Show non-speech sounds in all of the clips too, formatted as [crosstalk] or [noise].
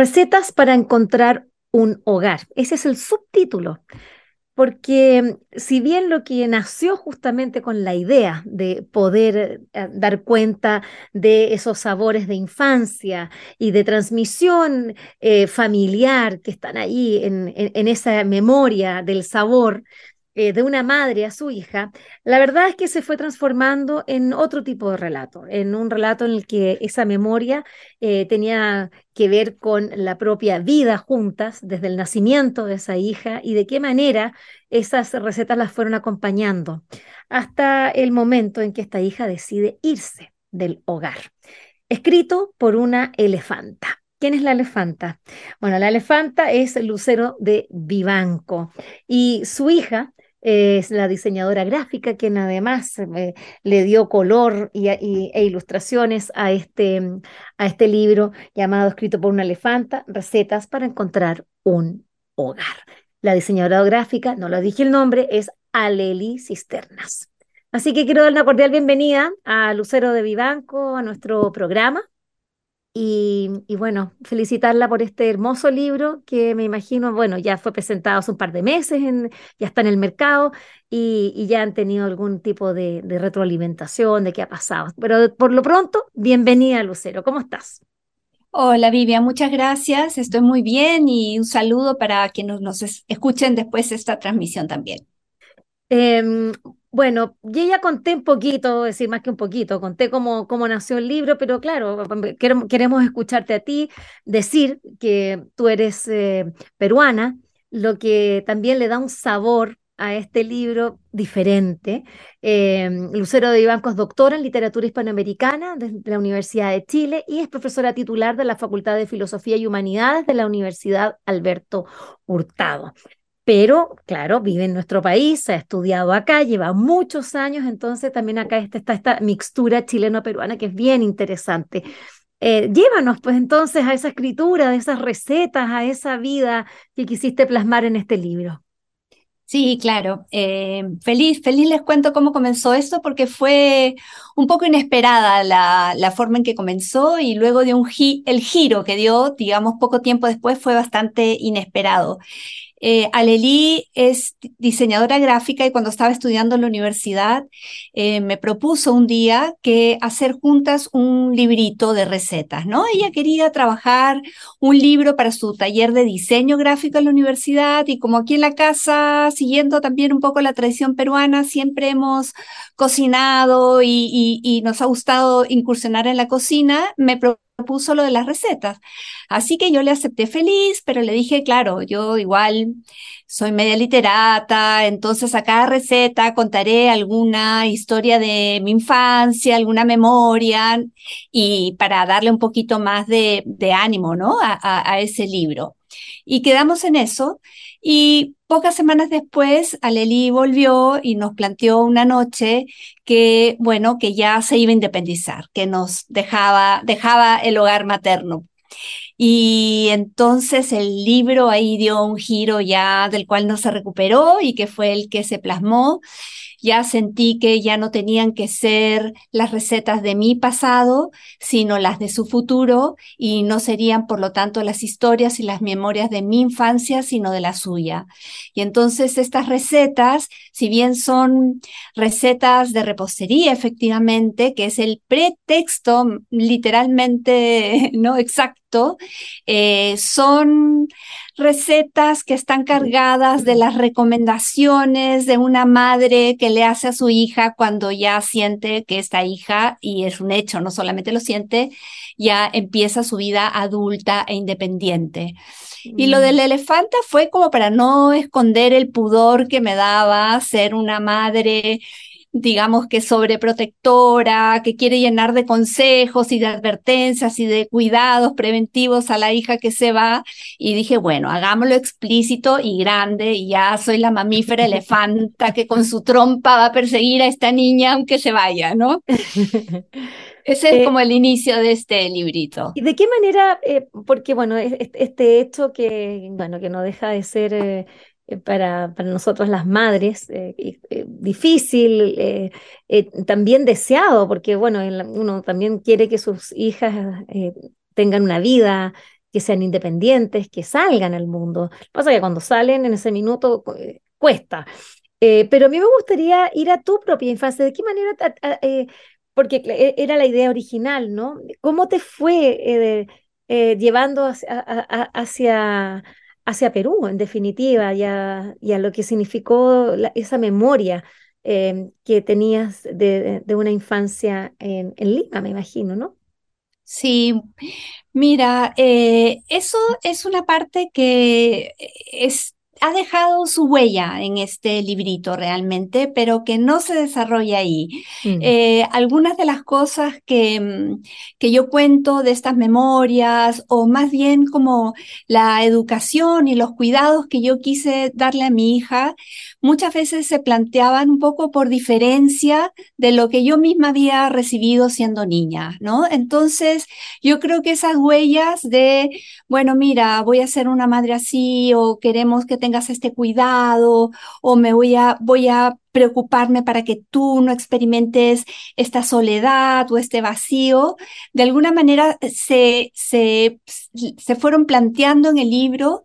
Recetas para encontrar un hogar. Ese es el subtítulo porque si bien lo que nació justamente con la idea de poder eh, dar cuenta de esos sabores de infancia y de transmisión eh, familiar que están ahí en, esa memoria del sabor, eh, de una madre a su hija, la verdad es que se fue transformando en otro tipo de relato, en un relato en el que esa memoria eh, tenía que ver con la propia vida juntas, desde el nacimiento de esa hija y de qué manera esas recetas las fueron acompañando hasta el momento en que esta hija decide irse del hogar. Escrito por una elefanta. ¿Quién es la elefanta? Bueno, la elefanta es Lucero de Vivanco y su hija es la diseñadora gráfica quien además eh, le dio color y, e ilustraciones a este, a este libro llamado Escrito por una elefanta, recetas para encontrar un hogar. La diseñadora gráfica, no lo dije el nombre, es Aleli Cisternas. Así que quiero dar una cordial bienvenida a Lucero de Vivanco, a nuestro programa. Y, bueno, felicitarla por este hermoso libro que me imagino, bueno, ya fue presentado hace un par de meses, ya está en el mercado y, ya han tenido algún tipo de, retroalimentación de qué ha pasado. Pero por lo pronto, bienvenida Lucero, ¿cómo estás? Hola Vivian, muchas gracias, estoy muy bien y un saludo para quienes nos escuchen después de esta transmisión también. Em, bueno, yo ya conté un poquito, decir más que un poquito, conté cómo, cómo nació el libro, pero claro, queremos, escucharte a ti decir que tú eres eh, peruana, lo que también le da un sabor a este libro diferente. Eh, Lucero de Vivanco es doctora en literatura hispanoamericana de la Universidad de Chile y es profesora titular de la Facultad de Filosofía y Humanidades de la Universidad Alberto Hurtado pero claro, vive en nuestro país, ha estudiado acá, lleva muchos años, entonces también acá está, esta mixtura chileno-peruana que es bien interesante. Eh, llévanos pues entonces a esa escritura, de esas recetas, a esa vida que quisiste plasmar en este libro. Sí, claro. Eh, feliz, feliz les cuento cómo comenzó esto porque fue un poco inesperada la, la forma en que comenzó y luego de un el giro que dio, digamos, poco tiempo después fue bastante inesperado. Eh, Aleli es diseñadora gráfica y cuando estaba estudiando en la universidad eh, me propuso un día que hacer juntas un librito de recetas, ¿no? Ella quería trabajar un libro para su taller de diseño gráfico en la universidad y como aquí en la casa, siguiendo también un poco la tradición peruana, siempre hemos cocinado y, y nos ha gustado incursionar en la cocina, me propuso puso lo de las recetas. Así que yo le acepté feliz, pero le dije, claro, yo igual soy media literata, entonces a cada receta contaré alguna historia de mi infancia, alguna memoria, y para darle un poquito más de, ánimo, ¿no? A, a ese libro. Y quedamos en eso. Y pocas semanas después, Aleli volvió y nos planteó una noche que, bueno, que ya se iba a independizar, que nos dejaba, dejaba el hogar materno. Y entonces el libro ahí dio un giro ya del cual no se recuperó y que fue el que se plasmó ya sentí que ya no tenían que ser las recetas de mi pasado, sino las de su futuro, y no serían, por lo tanto, las historias y las memorias de mi infancia, sino de la suya. Y entonces estas recetas, si bien son recetas de repostería, efectivamente, que es el pretexto literalmente [laughs] no exacto, eh, son recetas que están cargadas de las recomendaciones de una madre que le hace a su hija cuando ya siente que esta hija, y es un hecho, no solamente lo siente, ya empieza su vida adulta e independiente. Y lo del elefanta fue como para no esconder el pudor que me daba ser una madre digamos que sobreprotectora, que quiere llenar de consejos y de advertencias y de cuidados preventivos a la hija que se va. Y dije, bueno, hagámoslo explícito y grande, y ya soy la mamífera elefanta que con su trompa va a perseguir a esta niña aunque se vaya, ¿no? [laughs] Ese es eh, como el inicio de este librito. ¿Y de qué manera? Eh, porque bueno, este hecho que, bueno, que no deja de ser eh, eh, para, para nosotros las madres, eh, eh, difícil, también deseado, porque bueno, uno también quiere que sus hijas tengan una vida que sean independientes, que salgan al mundo. Lo que pasa es que cuando salen en ese minuto eh, cuesta. Eh, pero a mí me gustaría ir a tu propia infancia. ¿De qué manera? Eh, porque e, era la idea original, ¿no? ¿Cómo te fue llevando hacia, Perú, en definitiva, y a, lo que significó esa memoria que tenías de, una infancia en, en Lima, me imagino, ¿no? Sí, mira, eh, eso es una parte que es ha dejado su huella en este librito realmente, pero que no se desarrolla ahí. Mm. Eh, algunas de las cosas que, mm, que yo cuento de estas memorias, o más bien como la educación y los cuidados que yo quise darle a mi hija, muchas veces se planteaban un poco por diferencia de lo que yo misma había recibido siendo niña, ¿no? Entonces, yo creo que esas huellas de, bueno, mira, voy a ser una madre así, o queremos que tengas este cuidado o me voy a, voy a preocuparme para que tú no experimentes esta soledad o este vacío, de alguna manera se, se, se fueron planteando en el libro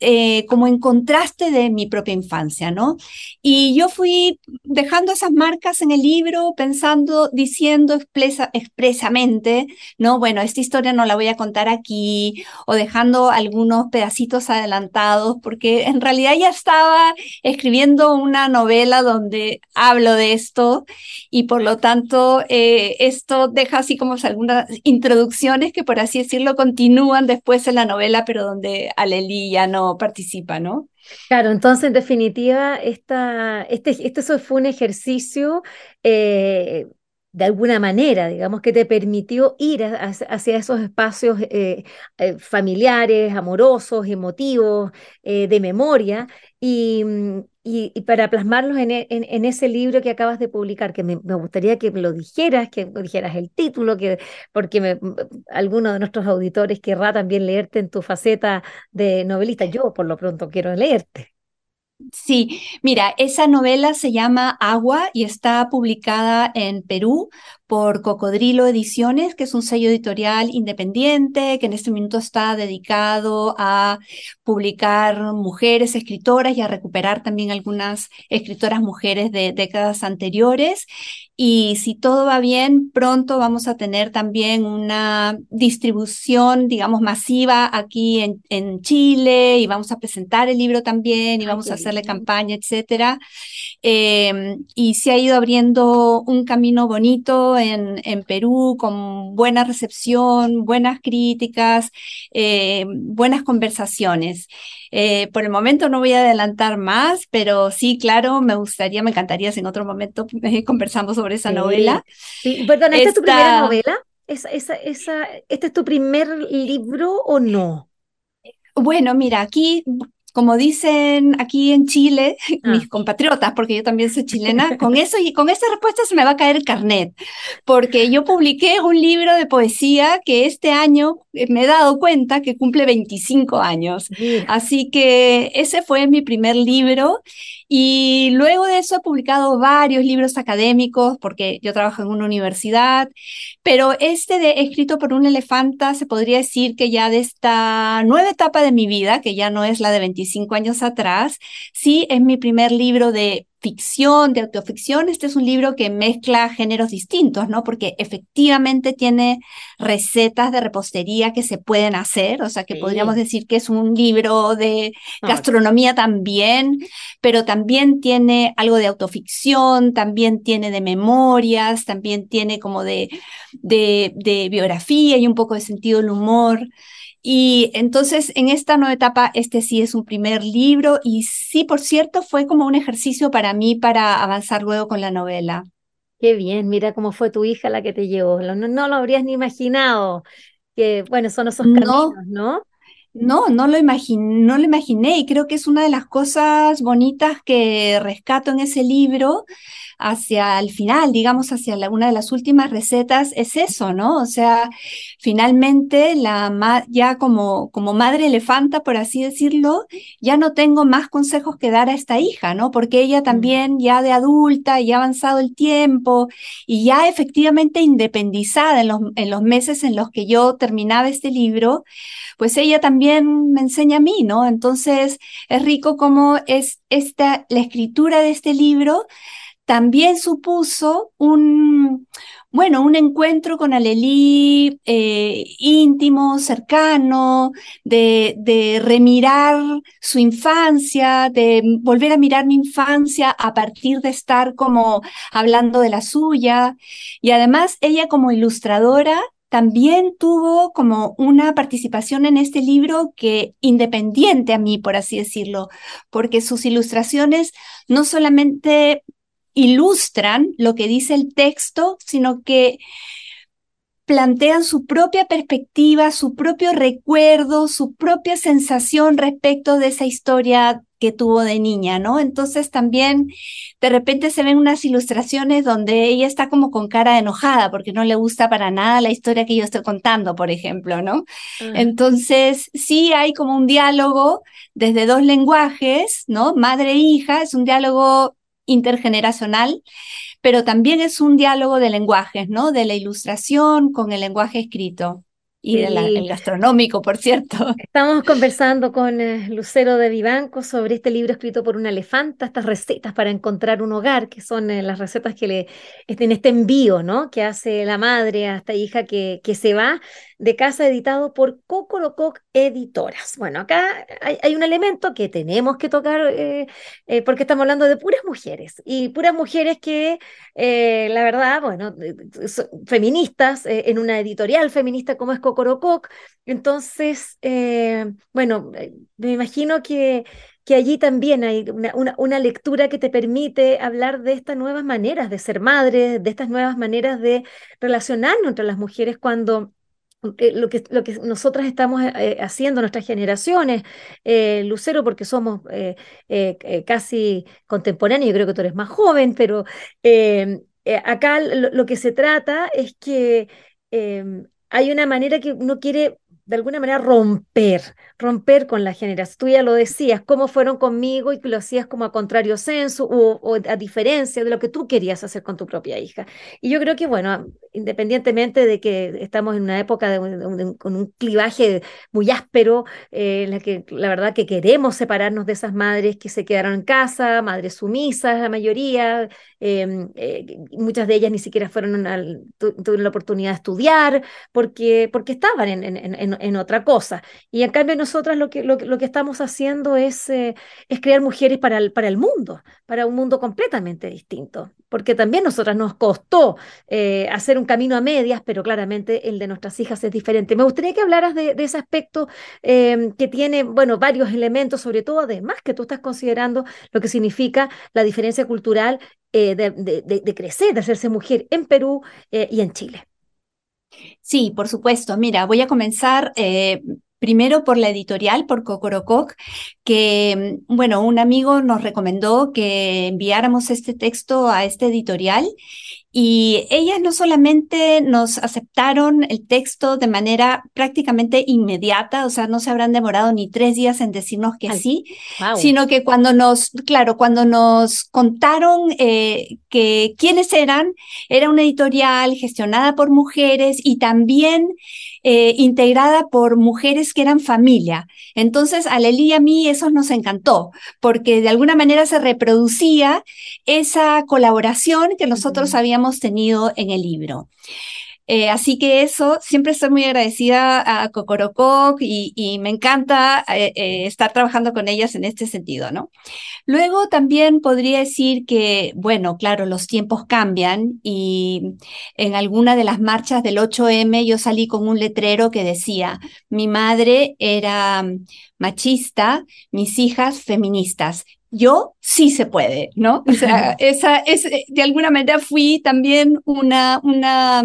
eh, como en contraste de mi propia infancia, ¿no? Y yo fui dejando esas marcas en el libro, pensando, diciendo expresa, expresamente, ¿no? Bueno, esta historia no la voy a contar aquí, o dejando algunos pedacitos adelantados, porque en realidad ya estaba escribiendo una novela donde hablo de esto, y por lo tanto, eh, esto deja así como algunas introducciones que, por así decirlo, continúan después en la novela, pero donde Aleli ya no participa, ¿no? Claro, entonces en definitiva, esta, este, este fue un ejercicio eh, de alguna manera, digamos, que te permitió ir hacia esos espacios eh, eh, familiares, amorosos, emotivos, de memoria, y, y, para plasmarlos en, en, ese libro que acabas de publicar, que me, gustaría que lo dijeras, que dijeras el título, que, porque me, alguno de nuestros auditores querrá también leerte en tu faceta de novelista. Yo, por lo pronto, quiero leerte. Sí, mira, esa novela se llama Agua y está publicada en Perú por Cocodrilo Ediciones, que es un sello editorial independiente que en este momento está dedicado a publicar mujeres escritoras y a recuperar también algunas escritoras mujeres de décadas anteriores. Y si todo va bien, pronto vamos a tener también una distribución, digamos, masiva aquí en, en Chile y vamos a presentar el libro también y vamos a hacerle campaña, etcétera. Eh, y se ha ido abriendo un camino bonito en, en Perú con buena recepción, buenas críticas, eh, buenas conversaciones. Eh, por el momento no voy a adelantar más, pero sí, claro, me gustaría, me encantaría si en otro momento [laughs] conversamos sobre esa novela. Sí. Perdón, ¿esta, es tu primera novela? ¿Esa, esa, esa, ¿Este es tu primer libro o no? Bueno, mira, aquí como dicen aquí en Chile, [laughs] mis ah. compatriotas, porque yo también soy chilena, [laughs] con eso y con esa respuesta se me va a caer el carnet, porque yo publiqué un libro de poesía que este año eh, me he dado cuenta que cumple 25 años. Así que ese fue mi primer libro y luego de eso he publicado varios libros académicos, porque yo trabajo en una universidad, pero este de Escrito por un elefanta se podría decir que ya de esta nueva etapa de mi vida, que ya no es la de 25 años atrás, sí es mi primer libro de ficción, de autoficción, este es un libro que mezcla géneros distintos, ¿no? Porque efectivamente tiene recetas de repostería que se pueden hacer, o sea que podríamos decir que es un libro de gastronomía también, pero también tiene algo de autoficción, también tiene de memorias, también tiene como de, de, de biografía y un poco de sentido del humor. Y entonces en esta nueva etapa, este sí es un primer libro y sí, por cierto, fue como un ejercicio para mí para avanzar luego con la novela. Qué bien, mira cómo fue tu hija la que te llevó. No, no lo habrías ni imaginado. Que bueno, son esos caminos, ¿no? No, no lo, no lo imaginé y creo que es una de las cosas bonitas que rescato en ese libro hacia el final, digamos, hacia una de las últimas recetas, es eso, ¿no? O sea, finalmente, la ya como, como madre elefanta, por así decirlo, ya no tengo más consejos que dar a esta hija, ¿no? Porque ella también ya de adulta, ya ha avanzado el tiempo y ya efectivamente independizada en los, en los meses en los que yo terminaba este libro, pues ella también me enseña a mí, ¿no? Entonces es rico como es esta, la escritura de este libro también supuso un, bueno, un encuentro con Alelí eh, íntimo, cercano, de, de, remirar su infancia, de volver a mirar mi infancia a partir de estar como hablando de la suya. Y además ella como ilustradora también tuvo como una participación en este libro que independiente a mí, por así decirlo, porque sus ilustraciones no solamente ilustran lo que dice el texto, sino que plantean su propia perspectiva, su propio recuerdo, su propia sensación respecto de esa historia que tuvo de niña, ¿no? Entonces también de repente se ven unas ilustraciones donde ella está como con cara enojada porque no le gusta para nada la historia que yo estoy contando, por ejemplo, ¿no? Ah. Entonces sí hay como un diálogo desde dos lenguajes, ¿no? Madre e hija, es un diálogo intergeneracional, pero también es un diálogo de lenguajes, ¿no? De la ilustración con el lenguaje escrito. Y del gastronómico, por cierto. [laughs] Estamos conversando con eh, Lucero de Vivanco sobre este libro escrito por una elefanta, estas recetas para encontrar un hogar, que son eh, las recetas que le en este envío, ¿no? Que hace la madre a esta hija que, que se va de casa editado por Cocorococ Editoras. Bueno, acá hay, un elemento que tenemos que tocar eh, porque estamos hablando de puras mujeres y puras mujeres que, la verdad, bueno, feministas en una editorial feminista como es Cocorococ. Entonces, bueno, me imagino que que allí también hay una, una, lectura que te permite hablar de estas nuevas maneras de ser madre, de estas nuevas maneras de relacionarnos entre las mujeres cuando eh, lo que, lo que nosotras estamos eh, haciendo, nuestras generaciones, eh, Lucero, porque somos casi contemporáneos, yo creo que tú eres más joven, pero acá lo, que se trata es que hay una manera que uno quiere de alguna manera romper, romper con la generación. Tú ya lo decías, cómo fueron conmigo y lo hacías como a contrario senso o, a diferencia de lo que tú querías hacer con tu propia hija. Y yo creo que, bueno, independientemente de que estamos en una época con un clivaje muy áspero, eh, en la que la verdad que queremos separarnos de esas madres que se quedaron en casa, madres sumisas, la mayoría, em, eh, muchas de ellas ni siquiera fueron tuvieron la oportunidad de estudiar porque, estaban en, otra cosa. Y en cambio nosotras lo que, lo, que estamos haciendo es, eh, crear mujeres para el mundo, para un mundo completamente distinto, porque también nosotras nos costó eh, hacer un camino a medias, pero claramente el de nuestras hijas es diferente. Me gustaría que hablaras de, ese aspecto em, que tiene, bueno, varios elementos, sobre todo además que tú estás considerando lo que significa la diferencia cultural eh, de, crecer, de hacerse mujer en Perú y en Chile. Sí, por supuesto. Mira, voy a comenzar eh, primero por la editorial, por Cocorococ, que, mm, bueno, un amigo nos recomendó que enviáramos este texto a este editorial y ellas no solamente nos aceptaron el texto de manera prácticamente inmediata, o sea, no se habrán demorado ni tres días en decirnos que sí, sino que cuando nos, claro, cuando nos contaron eh, que quiénes eran, era una editorial gestionada por mujeres y también eh, integrada por mujeres que eran familia. Entonces, a Leli y a mí eso nos encantó, porque de alguna manera se reproducía esa colaboración que nosotros habíamos tenido en el libro. Eh, así que eso, siempre estoy muy agradecida a Cocorococ y, me encanta eh, eh, estar trabajando con ellas en este sentido, ¿no? Luego también podría decir que, bueno, claro, los tiempos cambian y en alguna de las marchas del 8M yo salí con un letrero que decía, mi madre era machista, mis hijas feministas yo sí se puede, ¿no? O sea, esa es, de alguna manera fui también una, una,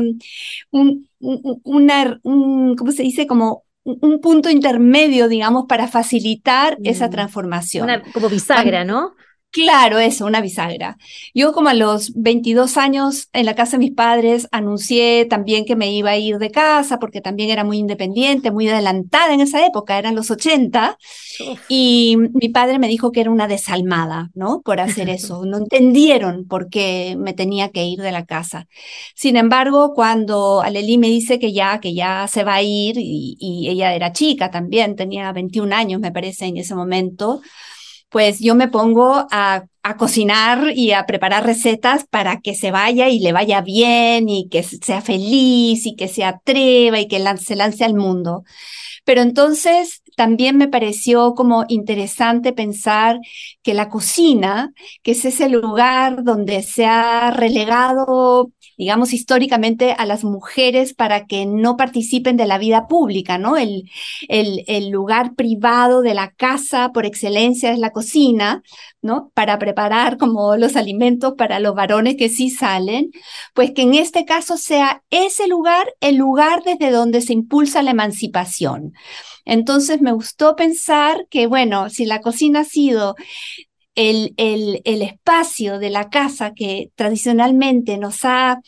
un, una, ¿cómo se dice? Como un punto intermedio, digamos, para facilitar esa mm. transformación. como bisagra, ¿no? Claro, eso, una bisagra. Yo como a los 22 años en la casa de mis padres anuncié también que me iba a ir de casa porque también era muy independiente, muy adelantada en esa época, eran los 80, y mi padre me dijo que era una desalmada, ¿no? Por hacer [laughs] eso. No entendieron por qué me tenía que ir de la casa. Sin embargo, cuando Aleli me dice que ya, que ya se va a ir, y, y ella era chica también, tenía 21 años, me parece, en ese momento, pues yo me pongo a, cocinar y a preparar recetas para que se vaya y le vaya bien y que sea feliz y que se atreva y que se lance al mundo. Pero entonces también me pareció como interesante pensar que la cocina, que es ese lugar donde se ha relegado digamos, históricamente a las mujeres para que no participen de la vida pública, ¿no? El, el, el lugar privado de la casa por excelencia es la cocina, ¿no? Para preparar como los alimentos para los varones que sí salen, pues que en este caso sea ese lugar el lugar desde donde se impulsa la emancipación. Entonces me gustó pensar que, bueno, si la cocina ha sido el, el, el, espacio de la casa que tradicionalmente nos ha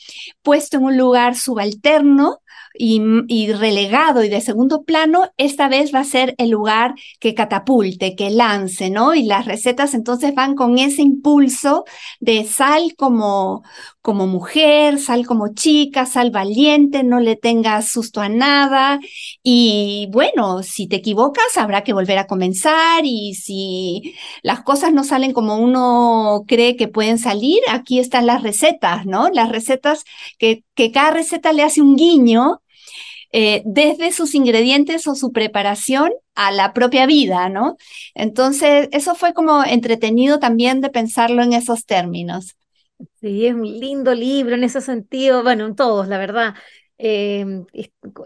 puesto en un lugar subalterno, y, relegado y de segundo plano, esta vez va a ser el lugar que catapulte, que lance, ¿no? Y las recetas entonces van con ese impulso de sal como, como mujer, sal como chica, sal valiente, no le tengas susto a nada. Y bueno, si te equivocas, habrá que volver a comenzar y si las cosas no salen como uno cree que pueden salir, aquí están las recetas, ¿no? Las recetas que, cada receta le hace un guiño eh, desde sus ingredientes o su preparación a la propia vida, ¿no? Entonces, eso fue como entretenido también de pensarlo en esos términos. Sí, es un lindo libro en ese sentido, bueno, en todos, la verdad. Em,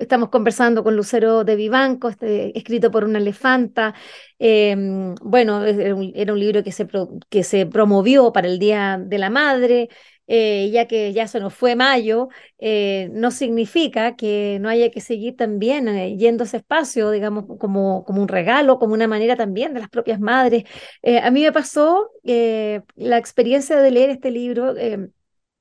estamos conversando con Lucero de Vivanco, este, escrito por una elefanta. Em, bueno, era un, libro que se, que se promovió para el Día de la Madre. Eh, ya que ya se nos fue mayo, eh, no significa que no haya que seguir también eh, yendo ese espacio, digamos, como, como un regalo, como una manera también de las propias madres. a mí me pasó la experiencia de leer este libro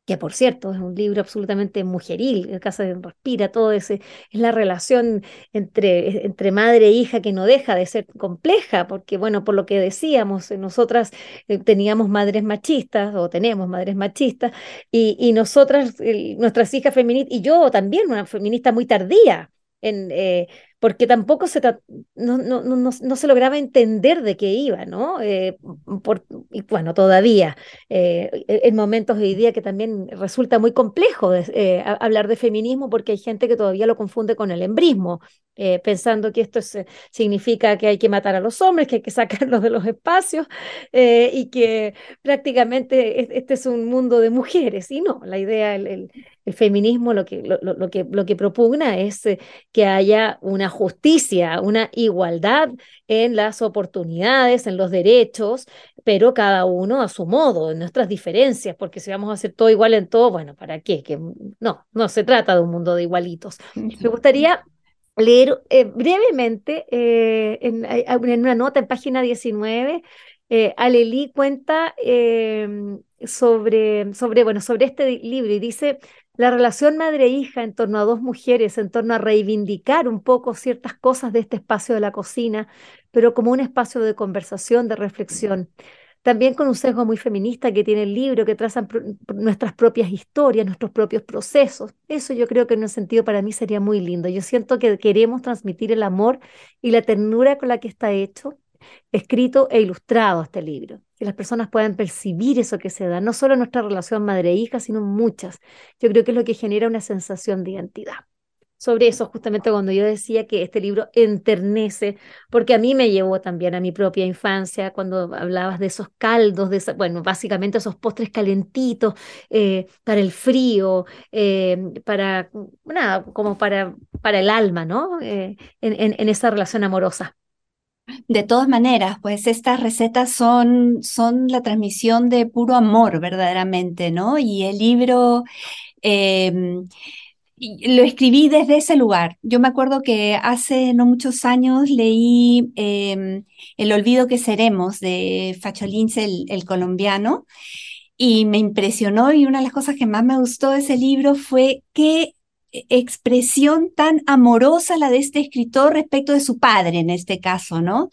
que por cierto es un libro absolutamente mujeril, el caso de Respira, todo ese, es la relación entre, entre madre e hija que no deja de ser compleja, porque bueno, por lo que decíamos, eh, nosotras eh, teníamos madres machistas o tenemos madres machistas, y, y nosotras, nuestras hijas feministas, y yo también, una feminista muy tardía, en, eh, porque tampoco se, no, no, no, no, se lograba entender de qué iba, ¿no? Eh, por, y bueno, todavía, eh, en momentos de hoy día que también resulta muy complejo eh, hablar de feminismo porque hay gente que todavía lo confunde con el embrismo, pensando que esto significa que hay que matar a los hombres, que hay que sacarlos de los espacios y que prácticamente este es un mundo de mujeres. Y no, la idea, el, el, el feminismo lo que, lo, lo, que, lo que propugna es que haya una justicia, una igualdad en las oportunidades, en los derechos, pero cada uno a su modo, en nuestras diferencias, porque si vamos a hacer todo igual en todo, bueno, ¿para qué? Que no, no se trata de un mundo de igualitos. Me gustaría leer eh, brevemente eh, en, en, una nota en página 19. Eh, cuenta em, sobre, sobre, bueno, sobre este libro y dice, la relación madre-hija en torno a dos mujeres, en torno a reivindicar un poco ciertas cosas de este espacio de la cocina, pero como un espacio de conversación, de reflexión. También con un sesgo muy feminista que tiene el libro, que trazan nuestras propias historias, nuestros propios procesos. Eso yo creo que en un sentido para mí sería muy lindo. Yo siento que queremos transmitir el amor y la ternura con la que está hecho, escrito e ilustrado este libro que las personas puedan percibir eso que se da, no solo nuestra relación madre-hija, sino muchas. Yo creo que es lo que genera una sensación de identidad. Sobre eso, justamente cuando yo decía que este libro enternece, porque a mí me llevó también a mi propia infancia, cuando hablabas de esos caldos, de bueno, básicamente esos postres calentitos eh, para el frío, eh, para, nada, como para, para el alma, ¿no? Eh, en, en esa relación amorosa. De todas maneras, pues estas recetas son, son la transmisión de puro amor, verdaderamente, ¿no? Y el libro lo escribí desde ese lugar. Yo me acuerdo que hace no muchos años leí em, El olvido que seremos de Facholins, el, el, colombiano, y me impresionó y una de las cosas que más me gustó de ese libro fue qué expresión tan amorosa la de este escritor respecto de su padre en este caso, ¿no?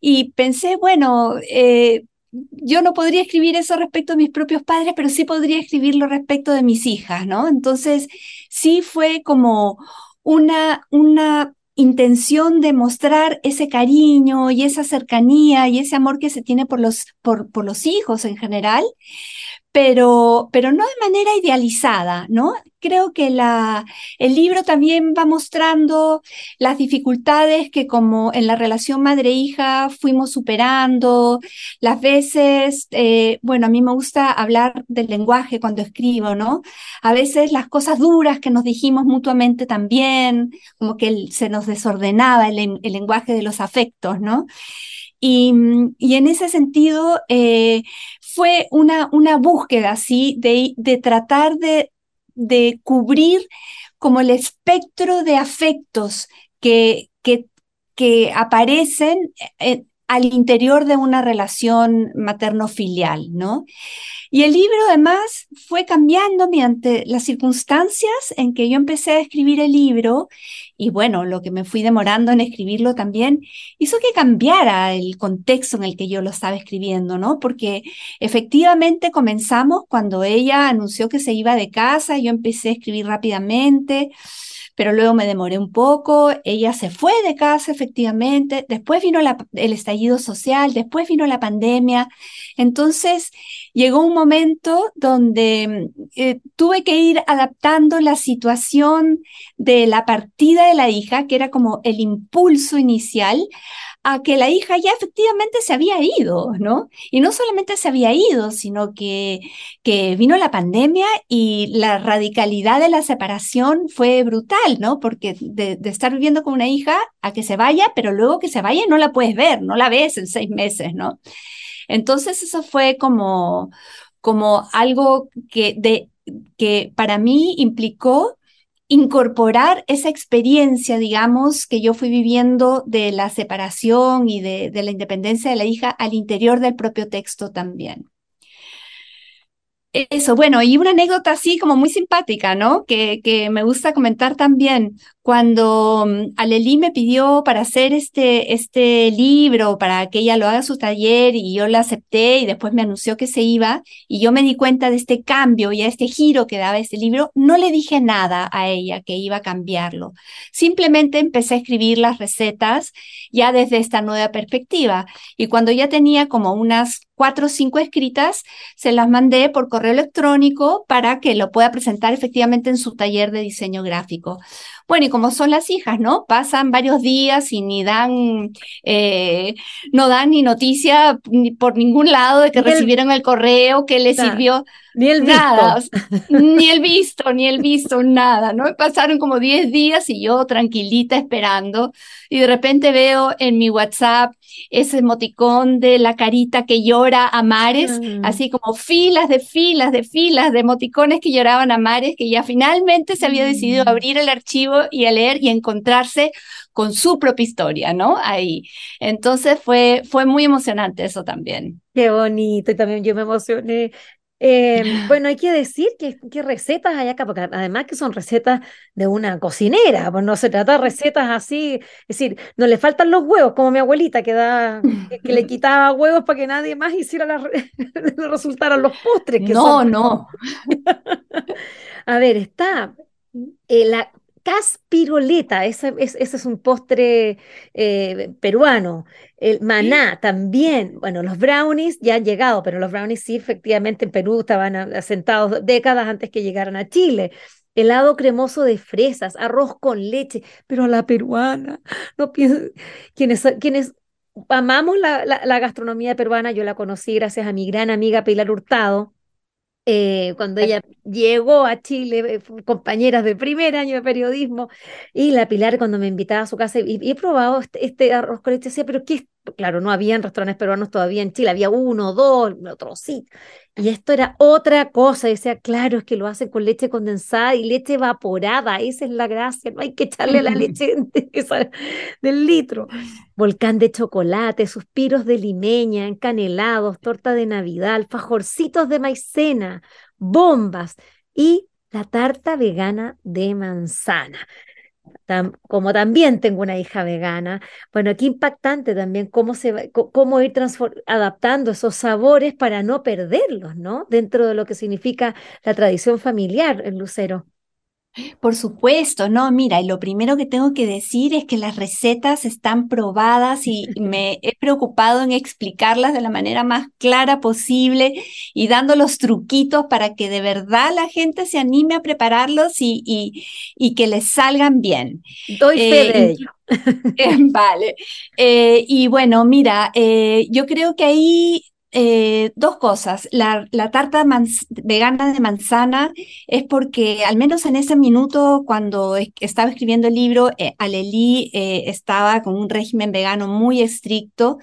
Y pensé, bueno, eh, yo no podría escribir eso respecto de mis propios padres, pero sí podría escribirlo respecto de mis hijas, ¿no? Entonces, sí fue como una, una intención de mostrar ese cariño y esa cercanía y ese amor que se tiene por los, por, por los hijos en general, pero, pero no de manera idealizada, ¿no? Creo que la, el libro también va mostrando las dificultades que como en la relación madre-hija fuimos superando, las veces, eh, bueno, a mí me gusta hablar del lenguaje cuando escribo, ¿no? A veces las cosas duras que nos dijimos mutuamente también, como que se nos desordenaba el, el lenguaje de los afectos, ¿no? Y, y, en ese sentido, eh, fue una, una búsqueda, ¿sí? De, de tratar de, de, cubrir como el espectro de afectos que, que, que aparecen al interior de una relación materno-filial, ¿no? Y el libro además fue cambiando mediante las circunstancias en que yo empecé a escribir el libro y bueno, lo que me fui demorando en escribirlo también hizo que cambiara el contexto en el que yo lo estaba escribiendo, ¿no? Porque efectivamente comenzamos cuando ella anunció que se iba de casa, yo empecé a escribir rápidamente pero luego me demoré un poco, ella se fue de casa efectivamente, después vino el estallido social, después vino la pandemia, entonces llegó un momento donde eh, tuve que ir adaptando la situación de la partida de la hija, que era como el impulso inicial, a que la hija ya efectivamente se había ido, ¿no? Y no solamente se había ido, sino que, que vino la pandemia y la radicalidad de la separación fue brutal, ¿no? Porque de, estar viviendo con una hija a que se vaya, pero luego que se vaya no la puedes ver, no la ves en seis meses, ¿no? Entonces eso fue como, como algo que, de, que para mí implicó incorporar esa experiencia, digamos, que yo fui viviendo de la separación y de, la independencia de la hija al interior del propio texto también. Eso, bueno, y una anécdota así como muy simpática, ¿no? Que, que me gusta comentar también. Cuando mm, Aleli me pidió para hacer este, este libro, para que ella lo haga su taller y yo la acepté y después me anunció que se iba y yo me di cuenta de este cambio y a este giro que daba este libro, no le dije nada a ella que iba a cambiarlo. Simplemente empecé a escribir las recetas ya desde esta nueva perspectiva. Y cuando ya tenía como unas cuatro o cinco escritas, se las mandé por correo electrónico para que lo pueda presentar efectivamente en su taller de diseño gráfico. Bueno, y como son las hijas, ¿no? Pasan varios días y ni dan, eh, no dan ni noticia ni por ningún lado de que recibieron el correo, que les sirvió. Ni el visto. Nada, [laughs] ni el visto, ni el visto, nada, ¿no? Pasaron como 10 días y yo tranquilita esperando y de repente veo en mi WhatsApp ese emoticón de la carita que llora a mares, mm. así como filas de filas de filas de emoticones que lloraban a mares, que ya finalmente se había decidido mm. abrir el archivo y a leer y encontrarse con su propia historia, ¿no? Ahí. Entonces fue, fue muy emocionante eso también. Qué bonito, y también yo me emocioné. Eh, [laughs] bueno, hay que decir que, qué recetas hay acá, porque además que son recetas de una cocinera, pues no se trata de recetas así, es decir, no le faltan los huevos, como mi abuelita que, da, que, le [laughs] quitaba huevos para que nadie más hiciera la, [laughs] le resultaran los postres. Que no, no. A ver, está eh, la caspiroleta, ese, ese, es un postre eh, peruano. El maná también. Bueno, los brownies ya han llegado, pero los brownies sí, efectivamente, en Perú estaban asentados décadas antes que llegaran a Chile. Helado cremoso de fresas, arroz con leche, pero a la peruana. No pienso, quienes, quienes amamos la, la gastronomía peruana, yo la conocí gracias a mi gran amiga Pilar Hurtado eh, cuando ella llegó a Chile, eh, compañeras de primer año de periodismo, y la Pilar cuando me invitaba a su casa, y, he probado este, este, arroz con leche, decía, pero ¿qué, claro, no habían restaurantes peruanos todavía en Chile, había uno, dos, otro sí. Y esto era otra cosa, decía, claro, es que lo hacen con leche condensada y leche evaporada, esa es la gracia, no hay que echarle la [laughs] leche [laughs] del litro. Volcán de chocolate, suspiros de limeña, encanelados, torta de Navidad, alfajorcitos de maicena, bombas y la tarta vegana de manzana como también tengo una hija vegana, bueno, qué impactante también cómo, se cómo ir adaptando esos sabores para no perderlos, ¿no? Dentro de lo que significa la tradición familiar en Lucero. Por supuesto, no, mira, y lo primero que tengo que decir es que las recetas están probadas y [laughs] me he preocupado en explicarlas de la manera más clara posible y dando los truquitos para que de verdad la gente se anime a prepararlos y, y, que les salgan bien. Doy fe eh, de ello. [laughs] vale. Eh, y bueno, mira, eh, yo creo que ahí eh, dos cosas. La, tarta vegana de manzana es porque, al menos en ese minuto, cuando estaba escribiendo el libro, eh, Aleli eh, estaba con un régimen vegano muy estricto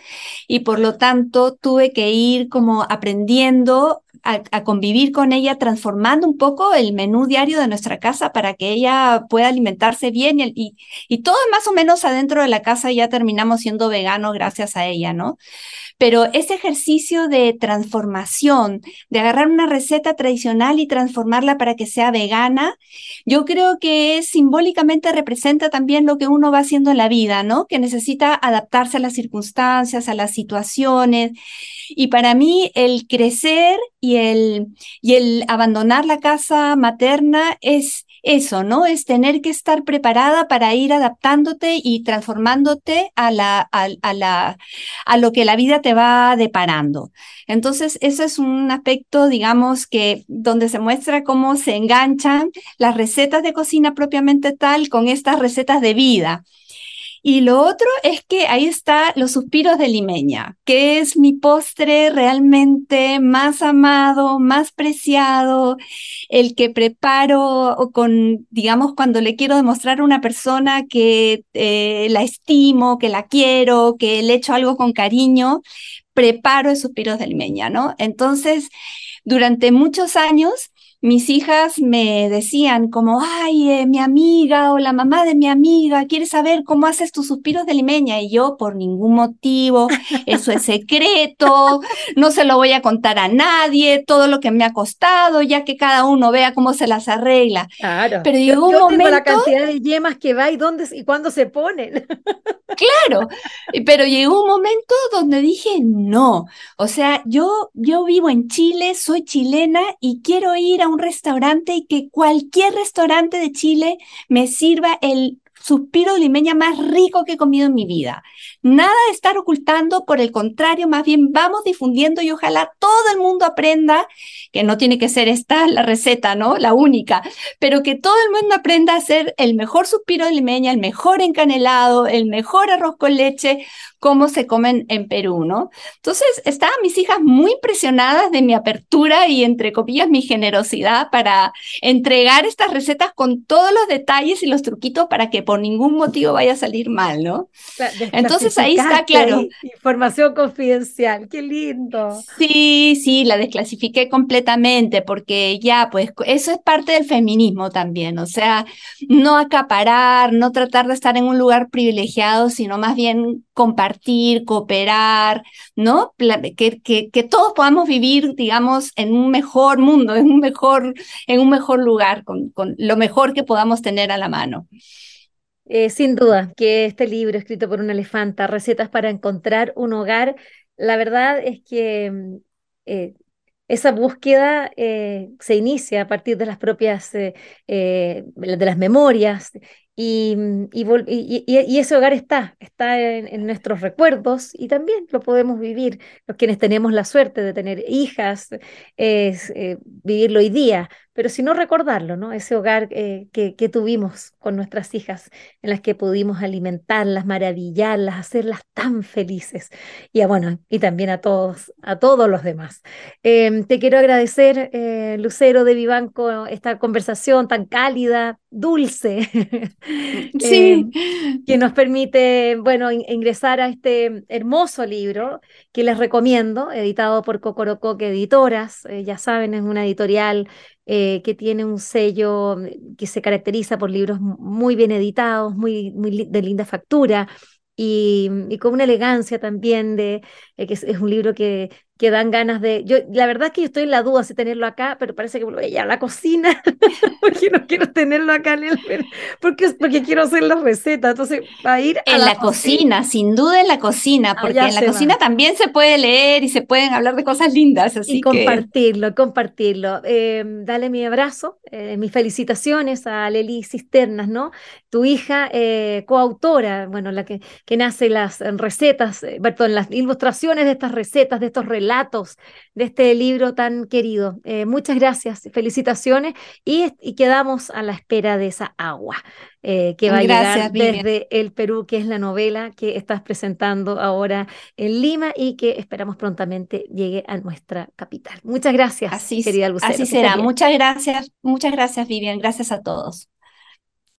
y por lo tanto tuve que ir como aprendiendo a, convivir con ella, transformando un poco el menú diario de nuestra casa para que ella pueda alimentarse bien y, y todo más o menos adentro de la casa ya terminamos siendo veganos gracias a ella, ¿no? Pero ese ejercicio de transformación, de agarrar una receta tradicional y transformarla para que sea vegana, yo creo que simbólicamente representa también lo que uno va haciendo en la vida, ¿no? Que necesita adaptarse a las circunstancias, a las situaciones. Y para mí el crecer y el, y el abandonar la casa materna es eso, ¿no? Es tener que estar preparada para ir adaptándote y transformándote a, la, a, la, a lo que la vida te va deparando. Entonces, eso es un aspecto, digamos, que donde se muestra cómo se enganchan las recetas de cocina propiamente tal con estas recetas de vida. Y lo otro es que ahí está los suspiros de limeña, que es mi postre realmente más amado, más preciado, el que preparo con, digamos, cuando le quiero demostrar a una persona que eh, la estimo, que la quiero, que le echo algo con cariño, preparo esos suspiros de limeña, ¿no? Entonces, durante muchos años, mis hijas me decían como, ay, eh, mi amiga o la mamá de mi amiga quiere saber cómo haces tus suspiros de limeña y yo por ningún motivo, eso es secreto, no se lo voy a contar a nadie, todo lo que me ha costado, ya que cada uno vea cómo se las arregla. Claro. Pero llegó un momento... la cantidad de yemas que va y dónde y cuándo se ponen. [laughs] claro, pero llegó un momento donde dije, no, o sea, yo, yo vivo en Chile, soy chilena y quiero ir a un restaurante y que cualquier restaurante de Chile me sirva el suspiro limeña más rico que he comido en mi vida. Nada de estar ocultando, por el contrario, más bien vamos difundiendo y ojalá todo el mundo aprenda, que no tiene que ser esta la receta, ¿no? La única, pero que todo el mundo aprenda a hacer el mejor suspiro de limeña, el mejor encanelado, el mejor arroz con leche, como se comen en Perú, ¿no? Entonces, estaban mis hijas muy impresionadas de mi apertura y, entre comillas, mi generosidad para entregar estas recetas con todos los detalles y los truquitos para que por ningún motivo vaya a salir mal, ¿no? Entonces, ahí está claro. Información confidencial, qué lindo. Sí, sí, la desclasifiqué completamente porque ya, pues, eso es parte del feminismo también, o sea, no acaparar, no tratar de estar en un lugar privilegiado, sino más bien compartir, cooperar, ¿no? Que, que, todos podamos vivir, digamos, en un mejor mundo, en un mejor, en un mejor lugar, con, lo mejor que podamos tener a la mano. Eh, sin duda que este libro escrito por una elefanta, Recetas para encontrar un hogar, la verdad es que mm, eh, esa búsqueda eh, se inicia a partir de las propias, de las memorias y, y, ese hogar está, está en, nuestros recuerdos y también lo podemos vivir, los quienes tenemos la suerte de tener hijas, es, eh, vivirlo hoy día, pero si no recordarlo, ¿no? Ese hogar eh, que, que, tuvimos con nuestras hijas, en las que pudimos alimentarlas, maravillarlas, hacerlas tan felices. Y a, bueno, y también a todos, a todos los demás. Em, te quiero agradecer, eh, Lucero de Vivanco, esta conversación tan cálida, dulce, [laughs] sí. Em, que nos permite, bueno, ingresar a este hermoso libro que les recomiendo, editado por Cocorocoque Editoras. Eh, ya saben, es una editorial eh, que tiene un sello mm, que se caracteriza por libros muy bien editados, muy, de linda factura. Y, y, con una elegancia también de eh, que es, un libro que, que dan ganas de... Yo, la verdad es que yo estoy en la duda si tenerlo acá, pero parece que voy a la cocina, [laughs] porque no quiero tenerlo acá en el... Porque, porque quiero hacer las recetas, entonces va a ir a En la, cocina, sin duda en la cocina, porque en la cocina también se puede leer y se pueden hablar de cosas lindas, así y compartirlo, compartirlo. Em, dale mi abrazo, eh, mis felicitaciones a Leli Cisternas, ¿no? Tu hija eh, coautora, bueno, la que, que nace las recetas, eh, perdón, las ilustraciones de estas recetas, de estos relatos, relatos de este libro tan querido. Eh, muchas gracias, felicitaciones y, quedamos a la espera de esa agua eh, que va a llegar desde el Perú, que es la novela que estás presentando ahora en Lima y que esperamos prontamente llegue a nuestra capital. Muchas gracias, así, querida Lucero. Así será. Muchas gracias, muchas gracias, Vivian. Gracias a todos.